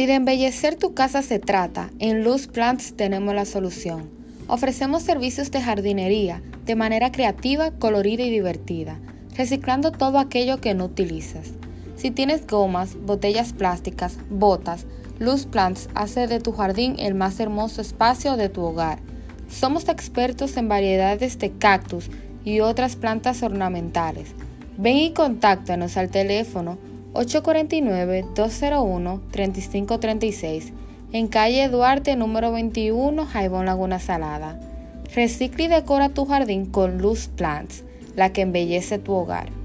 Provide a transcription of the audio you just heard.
Si de embellecer tu casa se trata, en Luz Plants tenemos la solución. Ofrecemos servicios de jardinería de manera creativa, colorida y divertida, reciclando todo aquello que no utilizas. Si tienes gomas, botellas plásticas, botas, Luz Plants hace de tu jardín el más hermoso espacio de tu hogar. Somos expertos en variedades de cactus y otras plantas ornamentales. Ven y contáctanos al teléfono 849-201-3536 en calle Duarte número 21, Jaibón Laguna Salada. Recicla y decora tu jardín con Luz Plants, la que embellece tu hogar.